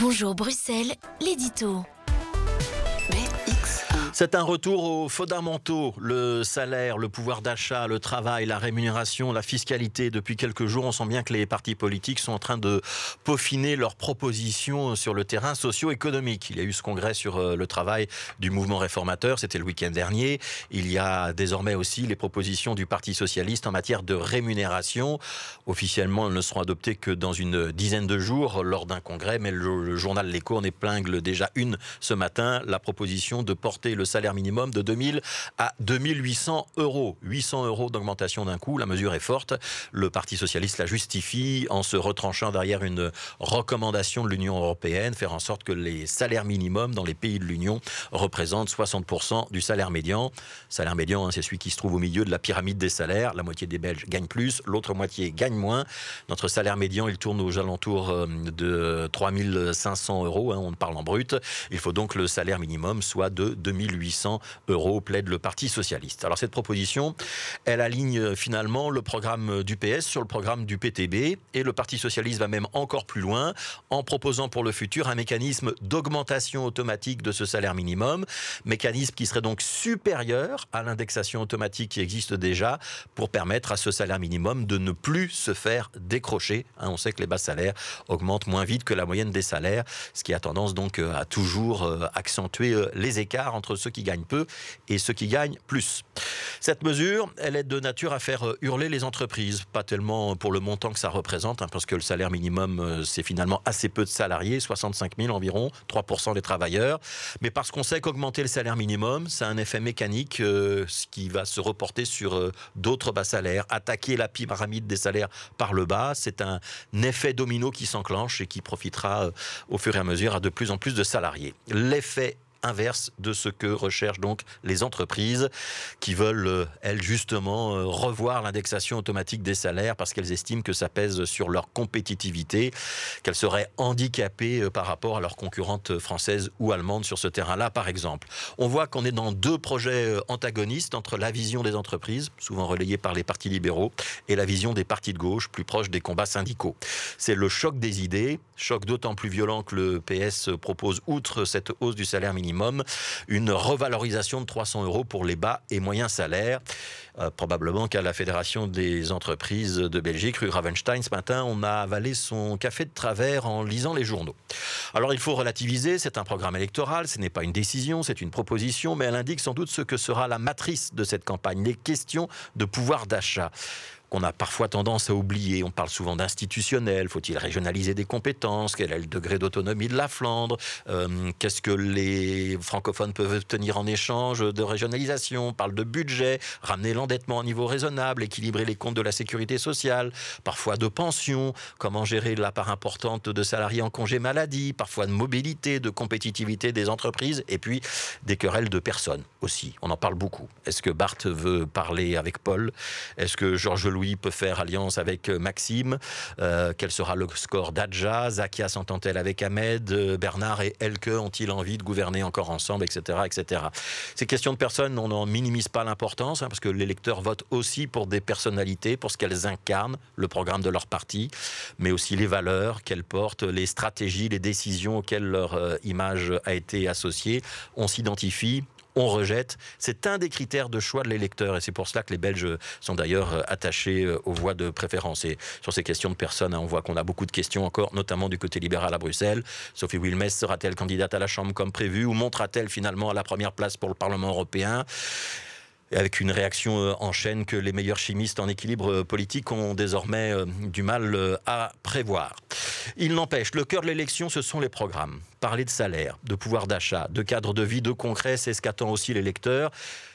Bonjour Bruxelles, l'édito. C'est un retour aux fondamentaux, le salaire, le pouvoir d'achat, le travail, la rémunération, la fiscalité. Depuis quelques jours, on sent bien que les partis politiques sont en train de peaufiner leurs propositions sur le terrain socio-économique. Il y a eu ce congrès sur euh, le travail du mouvement réformateur, c'était le week-end dernier. Il y a désormais aussi les propositions du Parti socialiste en matière de rémunération. Officiellement, elles ne seront adoptées que dans une dizaine de jours lors d'un congrès, mais le, journal L'Écho en épingle déjà une ce matin, la proposition de porter le salaire minimum de 2000 à 2800 euros. 800 euros d'augmentation d'un coup, la mesure est forte. Le Parti socialiste la justifie en se retranchant derrière une recommandation de l'Union européenne, faire en sorte que les salaires minimums dans les pays de l'Union représentent 60% du salaire médian. Salaire médian, hein, c'est celui qui se trouve au milieu de la pyramide des salaires. La moitié des Belges gagnent plus, l'autre moitié gagne moins. Notre salaire médian, il tourne aux alentours euh, de 3500 euros, hein, on parle en brut. Il faut donc que le salaire minimum soit de 2000 800 euros, plaide le Parti socialiste. Alors cette proposition, elle aligne euh, finalement le programme du PS sur le programme du PTB et le Parti socialiste va même encore plus loin en proposant pour le futur un mécanisme d'augmentation automatique de ce salaire minimum, mécanisme qui serait donc supérieur à l'indexation automatique qui existe déjà pour permettre à ce salaire minimum de ne plus se faire décrocher. Hein, on sait que les bas salaires augmentent moins vite que la moyenne des salaires, ce qui a tendance donc euh, à toujours euh, accentuer les écarts entre ceux qui gagnent peu et ceux qui gagnent plus. Cette mesure, elle est de nature à faire euh, hurler les entreprises, pas tellement pour le montant que ça représente, hein, parce que le salaire minimum, euh, c'est finalement assez peu de salariés, 65 000 environ, 3% des travailleurs, mais parce qu'on sait qu'augmenter le salaire minimum, c'est un effet mécanique euh, ce qui va se reporter sur d'autres bas salaires. Attaquer la pyramide des salaires par le bas, c'est un effet domino qui s'enclenche et qui profitera au fur et à mesure à de plus en plus de salariés. L'effet inverse de ce que recherchent donc les entreprises qui veulent, euh, elles, justement, euh, revoir l'indexation automatique des salaires parce qu'elles estiment que ça pèse sur leur compétitivité, qu'elles seraient handicapées euh, par rapport à leurs concurrentes françaises ou allemandes sur ce terrain-là, par exemple. On voit qu'on est dans deux projets antagonistes entre la vision des entreprises, souvent relayée par les partis libéraux, et la vision des partis de gauche, plus proche des combats syndicaux. C'est le choc des idées, choc d'autant plus violent que le PS propose, outre cette hausse du salaire minimum, une revalorisation de 300 euros pour les bas et moyens salaires. Euh, probablement qu'à la Fédération des entreprises de Belgique, rue Ravenstein, ce matin, on a avalé son café de travers en lisant les journaux. Alors il faut relativiser, c'est un programme électoral, ce n'est pas une décision, c'est une proposition, mais elle indique sans doute ce que sera la matrice de cette campagne, les questions de pouvoir d'achat qu'on a parfois tendance à oublier. On parle souvent d'institutionnel. Faut-il régionaliser des compétences? Quel est le degré d'autonomie de la Flandre? Euh, Qu'est-ce que les francophones peuvent obtenir en échange de régionalisation? On parle de budget, ramener l'endettement au niveau raisonnable, équilibrer les comptes de la sécurité sociale, parfois de pension, comment gérer la part importante de salariés en congé maladie, parfois de mobilité, de compétitivité des entreprises, et puis des querelles de personnes aussi. On en parle beaucoup. Est-ce que Barthes veut parler avec Paul? Est-ce que Georges Louis Louis peut faire alliance avec euh, Maxime euh, Quel sera le score d'Adja? Zakia s'entend-elle avec Ahmed? Euh, Bernard et Elke ont-ils envie de gouverner encore ensemble, etc., etc. Ces questions de personnes, on n'en minimise pas l'importance, hein, parce que les votent aussi pour des personnalités, pour ce qu'elles incarnent, le programme de leur parti, mais aussi les valeurs qu'elles portent, les stratégies, les décisions auxquelles leur image a été associée. On s'identifie, on rejette. C'est un des critères de choix de l'électeur et c'est pour cela que les Belges sont d'ailleurs euh, attachés euh, aux voix de préférence. Et sur ces questions de personnes, hein, on voit qu'on a beaucoup de questions encore, notamment du côté libéral à Bruxelles. Sophie Wilmès sera-t-elle candidate à la Chambre comme prévu ou montera-t-elle finalement à la première place pour le Parlement européen? Avec une réaction euh, en chaîne que les meilleurs chimistes en équilibre politique ont désormais du mal à prévoir. Il n'empêche, le cœur de l'élection, ce sont les programmes. Parler de salaire, de pouvoir d'achat, de cadre de vie, de concret, c'est ce qu'attend aussi l'électeur.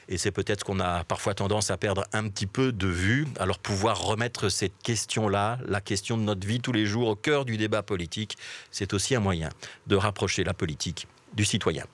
Et c'est peut-être qu'on a parfois tendance à perdre un petit peu de vue. Alors pouvoir remettre cette question-là, la question de notre vie tous les jours, au cœur du débat politique, c'est aussi un moyen de rapprocher la politique du citoyen.